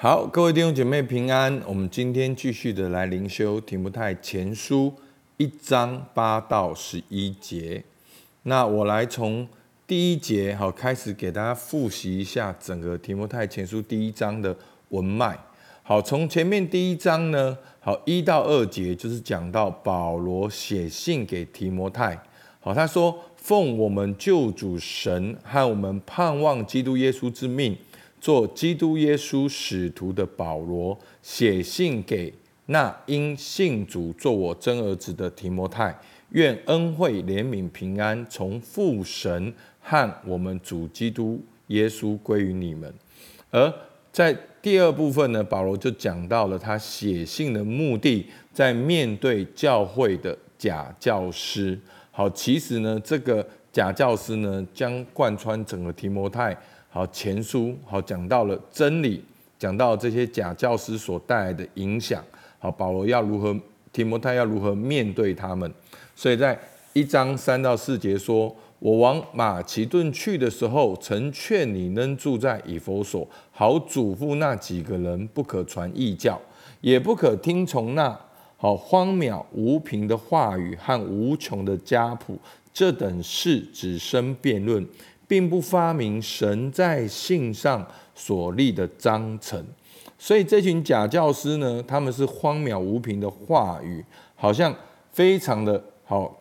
好，各位弟兄姐妹平安。我们今天继续的来灵修提摩太前书一章八到十一节。那我来从第一节好开始给大家复习一下整个提摩太前书第一章的文脉。好，从前面第一章呢，好一到二节就是讲到保罗写信给提摩太。好，他说：“奉我们救主神和我们盼望基督耶稣之命。”做基督耶稣使徒的保罗写信给那因信主做我真儿子的提摩太，愿恩惠怜悯平安从父神和我们主基督耶稣归于你们。而在第二部分呢，保罗就讲到了他写信的目的，在面对教会的假教师。好，其实呢，这个假教师呢，将贯穿整个提摩太。好，前书好讲到了真理，讲到这些假教师所带来的影响。好，保罗要如何，提摩太要如何面对他们？所以在一章三到四节说：“我往马其顿去的时候，曾劝你能住在以弗所，好嘱咐那几个人不可传异教，也不可听从那好荒谬无凭的话语和无穷的家谱，这等事只生辩论。”并不发明神在信上所立的章程，所以这群假教师呢，他们是荒谬无凭的话语，好像非常的好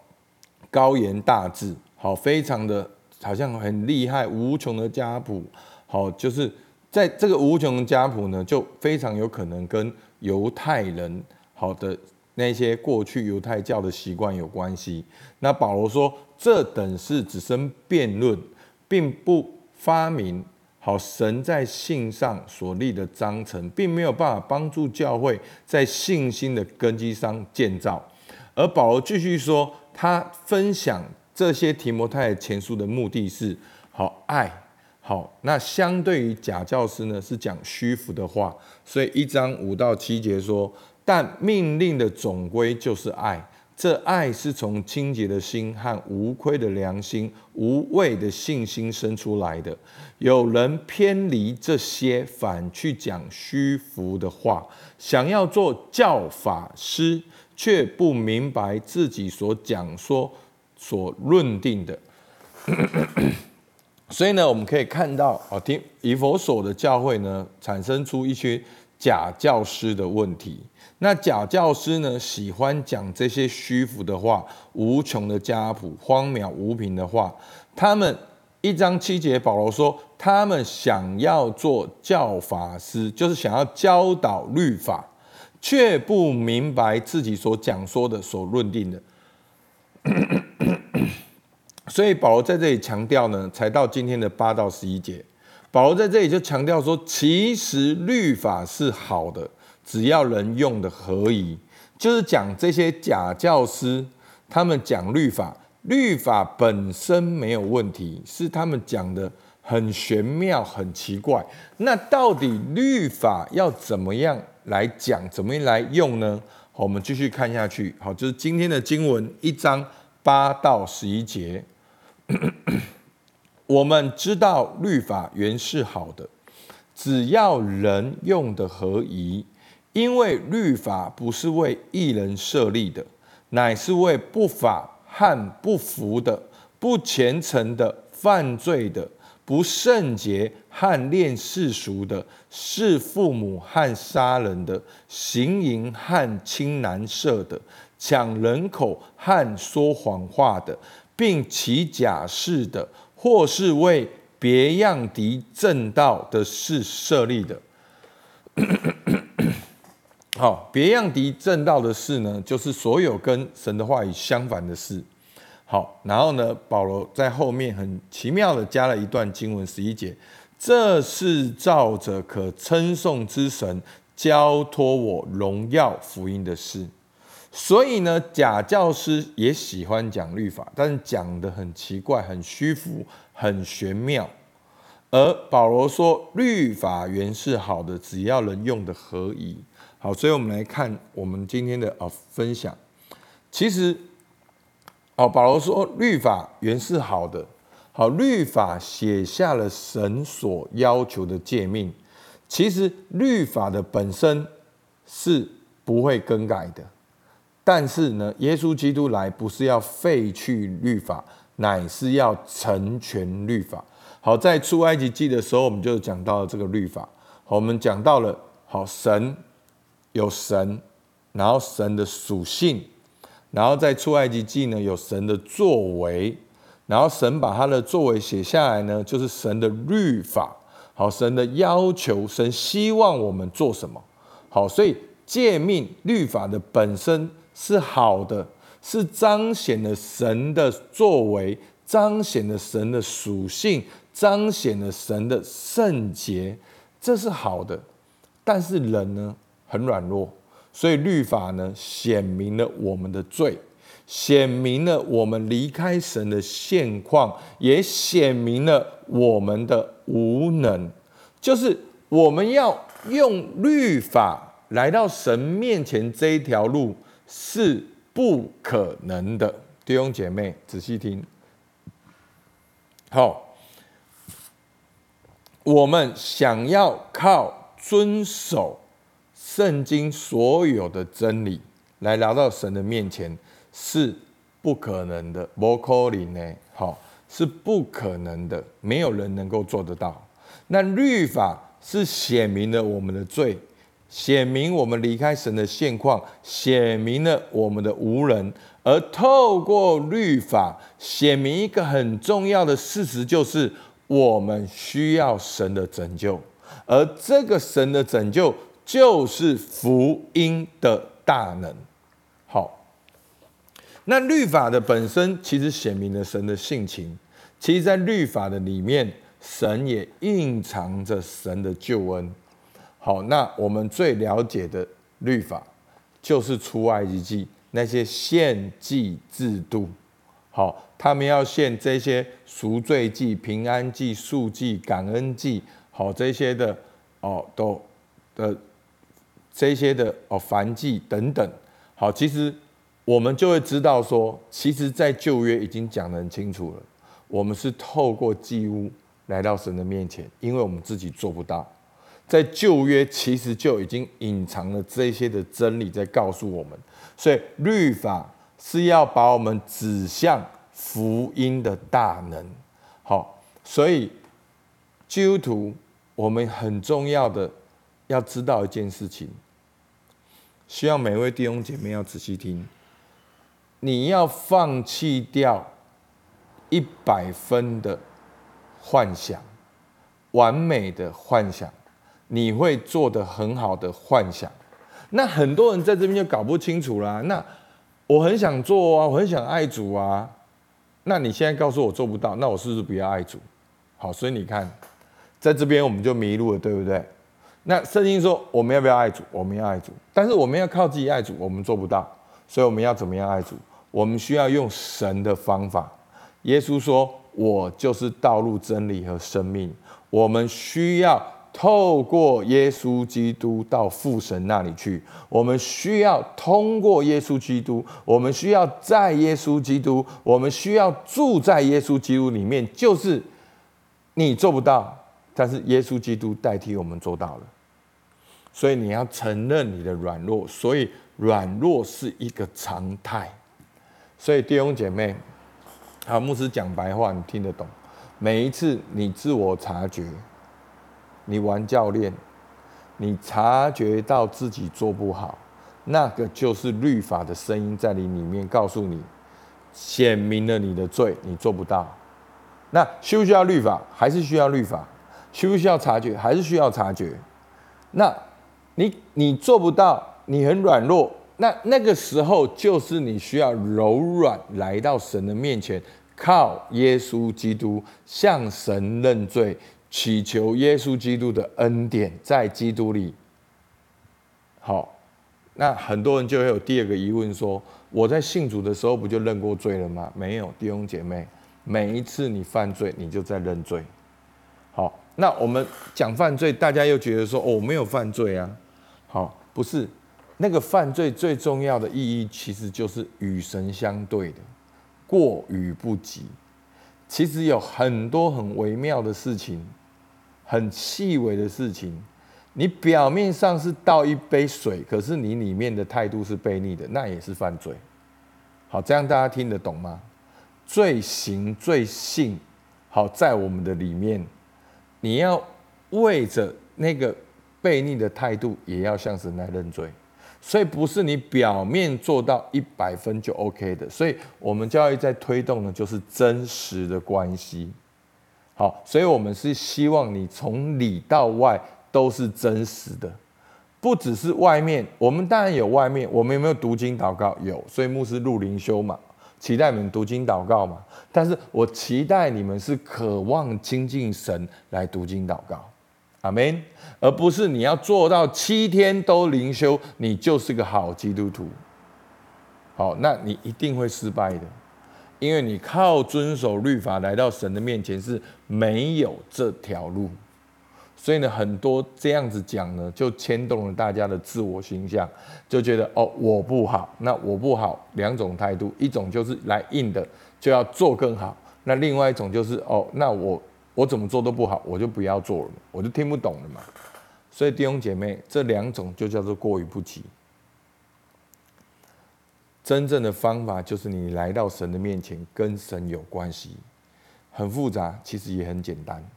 高言大志，好非常的好像很厉害，无穷的家谱，好就是在这个无穷的家谱呢，就非常有可能跟犹太人好的那些过去犹太教的习惯有关系。那保罗说，这等是只生辩论。并不发明好神在信上所立的章程，并没有办法帮助教会在信心的根基上建造。而保罗继续说，他分享这些提摩太前书的目的是好爱好。那相对于假教师呢，是讲虚浮的话。所以一章五到七节说，但命令的总归就是爱。这爱是从清洁的心和无愧的良心、无畏的信心生出来的。有人偏离这些，反去讲虚浮的话，想要做教法师，却不明白自己所讲说、所论定的。所以呢，我们可以看到，哦，听以佛所的教会呢，产生出一些假教师的问题。那假教师呢，喜欢讲这些虚浮的话、无穷的家谱、荒谬无凭的话。他们一章七节，保罗说，他们想要做教法师，就是想要教导律法，却不明白自己所讲说的、所论定的。所以保罗在这里强调呢，才到今天的八到十一节，保罗在这里就强调说，其实律法是好的。只要人用的合宜，就是讲这些假教师，他们讲律法，律法本身没有问题，是他们讲的很玄妙、很奇怪。那到底律法要怎么样来讲，怎么样来用呢？好，我们继续看下去。好，就是今天的经文一章八到十一节，我们知道律法原是好的，只要人用的合宜。因为律法不是为一人设立的，乃是为不法和不服的、不虔诚的、犯罪的、不圣洁和恋世俗的、弑父母和杀人的、行淫和亲男色的、抢人口和说谎话的，并起假誓的，或是为别样敌正道的事设立的。好，别样敌正道的事呢，就是所有跟神的话语相反的事。好，然后呢，保罗在后面很奇妙的加了一段经文十一节，这是照着可称颂之神交托我荣耀福音的事。所以呢，假教师也喜欢讲律法，但是讲的很奇怪、很虚浮、很玄妙。而保罗说，律法原是好的，只要人用的合宜。好，所以我们来看我们今天的啊分享。其实，哦，保罗说律法原是好的，好，律法写下了神所要求的诫命，其实律法的本身是不会更改的，但是呢，耶稣基督来不是要废去律法，乃是要成全律法。好，在出埃及记的时候，我们就讲到了这个律法。好，我们讲到了，好，神有神，然后神的属性，然后在出埃及记呢有神的作为，然后神把他的作为写下来呢，就是神的律法。好，神的要求，神希望我们做什么？好，所以诫命律法的本身是好的，是彰显了神的作为，彰显了神的属性。彰显了神的圣洁，这是好的。但是人呢，很软弱，所以律法呢，显明了我们的罪，显明了我们离开神的现况，也显明了我们的无能。就是我们要用律法来到神面前这一条路是不可能的。弟兄姐妹，仔细听，好。我们想要靠遵守圣经所有的真理来来到神的面前是不可能的，不可能呢？好，是不可能的，没有人能够做得到。那律法是显明了我们的罪，显明我们离开神的现况，显明了我们的无人，而透过律法显明一个很重要的事实，就是。我们需要神的拯救，而这个神的拯救就是福音的大能。好，那律法的本身其实显明了神的性情，其实，在律法的里面，神也蕴藏着神的救恩。好，那我们最了解的律法就是出埃及记那些献祭制度。好。他们要献这些赎罪祭、平安祭、赎祭、感恩祭，好这些的哦，都的这些的哦燔祭等等。好，其实我们就会知道说，其实，在旧约已经讲得很清楚了，我们是透过祭物来到神的面前，因为我们自己做不到。在旧约其实就已经隐藏了这些的真理在告诉我们，所以律法是要把我们指向。福音的大能，好，所以基督徒，我们很重要的要知道一件事情，希望每位弟兄姐妹要仔细听，你要放弃掉一百分的幻想，完美的幻想，你会做的很好的幻想，那很多人在这边就搞不清楚啦。那我很想做啊，我很想爱主啊。那你现在告诉我做不到，那我是不是不要爱主？好，所以你看，在这边我们就迷路了，对不对？那圣经说我们要不要爱主？我们要爱主，但是我们要靠自己爱主，我们做不到，所以我们要怎么样爱主？我们需要用神的方法。耶稣说：“我就是道路、真理和生命。”我们需要。透过耶稣基督到父神那里去，我们需要通过耶稣基督，我们需要在耶稣基督，我们需要住在耶稣基督里面。就是你做不到，但是耶稣基督代替我们做到了。所以你要承认你的软弱，所以软弱是一个常态。所以弟兄姐妹，好，牧师讲白话，你听得懂。每一次你自我察觉。你玩教练，你察觉到自己做不好，那个就是律法的声音在你里面告诉你，显明了你的罪，你做不到。那需不需要律法？还是需要律法？需不需要察觉？还是需要察觉？那你你做不到，你很软弱，那那个时候就是你需要柔软来到神的面前，靠耶稣基督向神认罪。祈求耶稣基督的恩典，在基督里。好，那很多人就会有第二个疑问：说我在信主的时候不就认过罪了吗？没有，弟兄姐妹，每一次你犯罪，你就在认罪。好，那我们讲犯罪，大家又觉得说哦，我没有犯罪啊。好，不是，那个犯罪最重要的意义，其实就是与神相对的，过与不及。其实有很多很微妙的事情。很细微的事情，你表面上是倒一杯水，可是你里面的态度是悖逆的，那也是犯罪。好，这样大家听得懂吗？罪行罪性，好在我们的里面，你要为着那个悖逆的态度，也要向神来认罪。所以不是你表面做到一百分就 OK 的。所以我们教育在推动的，就是真实的关系。好，所以我们是希望你从里到外。都是真实的，不只是外面。我们当然有外面，我们有没有读经祷告？有，所以牧师入灵修嘛，期待你们读经祷告嘛。但是我期待你们是渴望亲近神来读经祷告，阿门。而不是你要做到七天都灵修，你就是个好基督徒。好，那你一定会失败的，因为你靠遵守律法来到神的面前是没有这条路。所以呢，很多这样子讲呢，就牵动了大家的自我形象，就觉得哦，我不好，那我不好，两种态度，一种就是来硬的，就要做更好；那另外一种就是哦，那我我怎么做都不好，我就不要做了，我就听不懂了嘛。所以弟兄姐妹，这两种就叫做过于不及。真正的方法就是你来到神的面前，跟神有关系，很复杂，其实也很简单，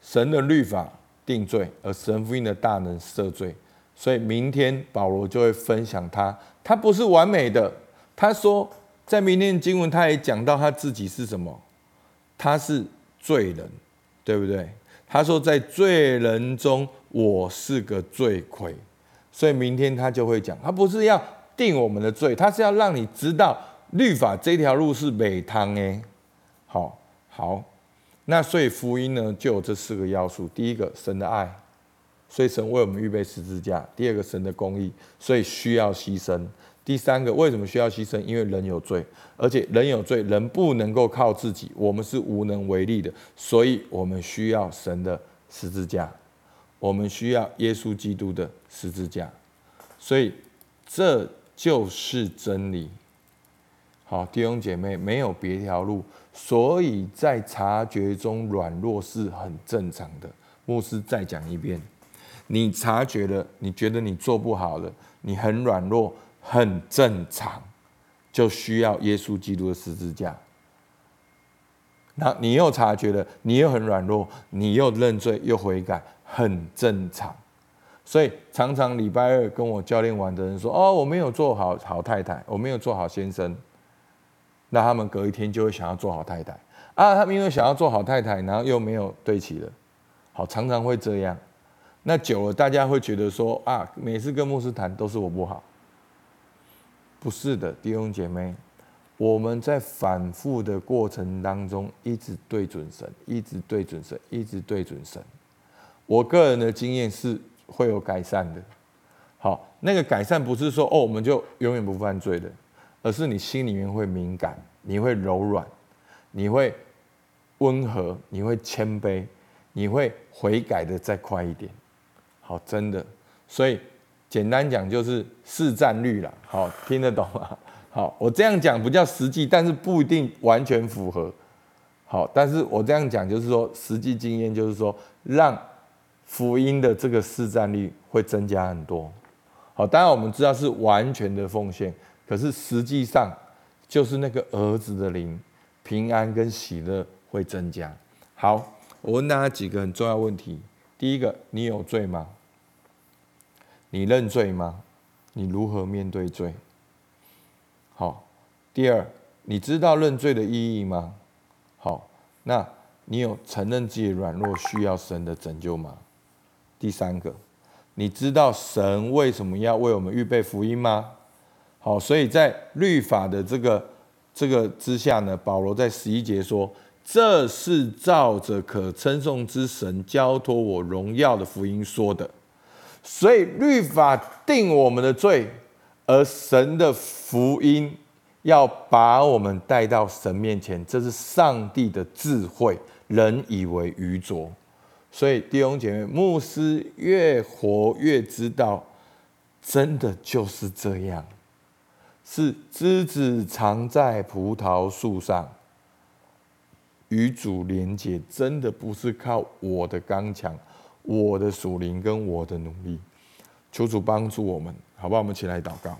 神的律法。定罪，而神福音的大能赦罪，所以明天保罗就会分享他，他不是完美的。他说，在明天经文他也讲到他自己是什么，他是罪人，对不对？他说，在罪人中我是个罪魁，所以明天他就会讲，他不是要定我们的罪，他是要让你知道律法这条路是美汤诶。好，好。那所以福音呢，就有这四个要素：第一个，神的爱，所以神为我们预备十字架；第二个，神的公义，所以需要牺牲；第三个，为什么需要牺牲？因为人有罪，而且人有罪，人不能够靠自己，我们是无能为力的，所以我们需要神的十字架，我们需要耶稣基督的十字架，所以这就是真理。好，弟兄姐妹，没有别条路。所以在察觉中软弱是很正常的。牧师再讲一遍：你察觉了，你觉得你做不好了，你很软弱，很正常，就需要耶稣基督的十字架。那你又察觉了，你又很软弱，你又认罪又悔改，很正常。所以常常礼拜二跟我教练玩的人说：“哦，我没有做好好太太，我没有做好先生。”那他们隔一天就会想要做好太太啊！他们因为想要做好太太，然后又没有对齐了，好，常常会这样。那久了，大家会觉得说啊，每次跟牧师谈都是我不好。不是的，弟兄姐妹，我们在反复的过程当中，一直对准神，一直对准神，一直对准神。我个人的经验是会有改善的。好，那个改善不是说哦，我们就永远不犯罪的。而是你心里面会敏感，你会柔软，你会温和，你会谦卑，你会悔改的再快一点。好，真的，所以简单讲就是市占率了。好，听得懂吗？好，我这样讲不叫实际，但是不一定完全符合。好，但是我这样讲就是说，实际经验就是说，让福音的这个市占率会增加很多。好，当然我们知道是完全的奉献。可是实际上，就是那个儿子的灵平安跟喜乐会增加。好，我问大家几个很重要问题：第一个，你有罪吗？你认罪吗？你如何面对罪？好，第二，你知道认罪的意义吗？好，那你有承认自己软弱需要神的拯救吗？第三个，你知道神为什么要为我们预备福音吗？好，所以在律法的这个这个之下呢，保罗在十一节说：“这是照着可称颂之神交托我荣耀的福音说的。”所以律法定我们的罪，而神的福音要把我们带到神面前，这是上帝的智慧，人以为愚拙。所以弟兄姐妹，牧师越活越知道，真的就是这样。是枝子藏在葡萄树上，与主连结，真的不是靠我的刚强、我的属灵跟我的努力。求主帮助我们，好不好？我们起来祷告。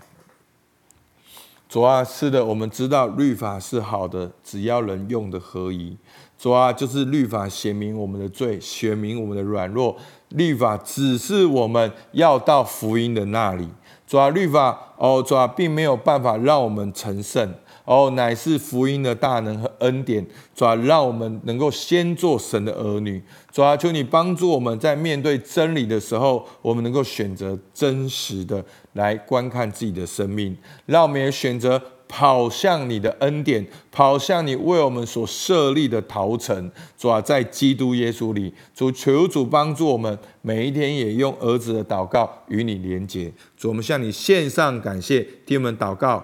主啊，是的，我们知道律法是好的，只要人用的合宜。主啊，就是律法显明我们的罪，显明我们的软弱。律法只是我们要到福音的那里。主啊，律法哦，主啊，并没有办法让我们成圣。哦，乃是福音的大能和恩典，主啊，让我们能够先做神的儿女。主啊，求你帮助我们在面对真理的时候，我们能够选择真实的来观看自己的生命，让我们也选择跑向你的恩典，跑向你为我们所设立的陶城。主啊，在基督耶稣里，主求主帮助我们，每一天也用儿子的祷告与你连结。主，我们向你献上感谢，听我们祷告。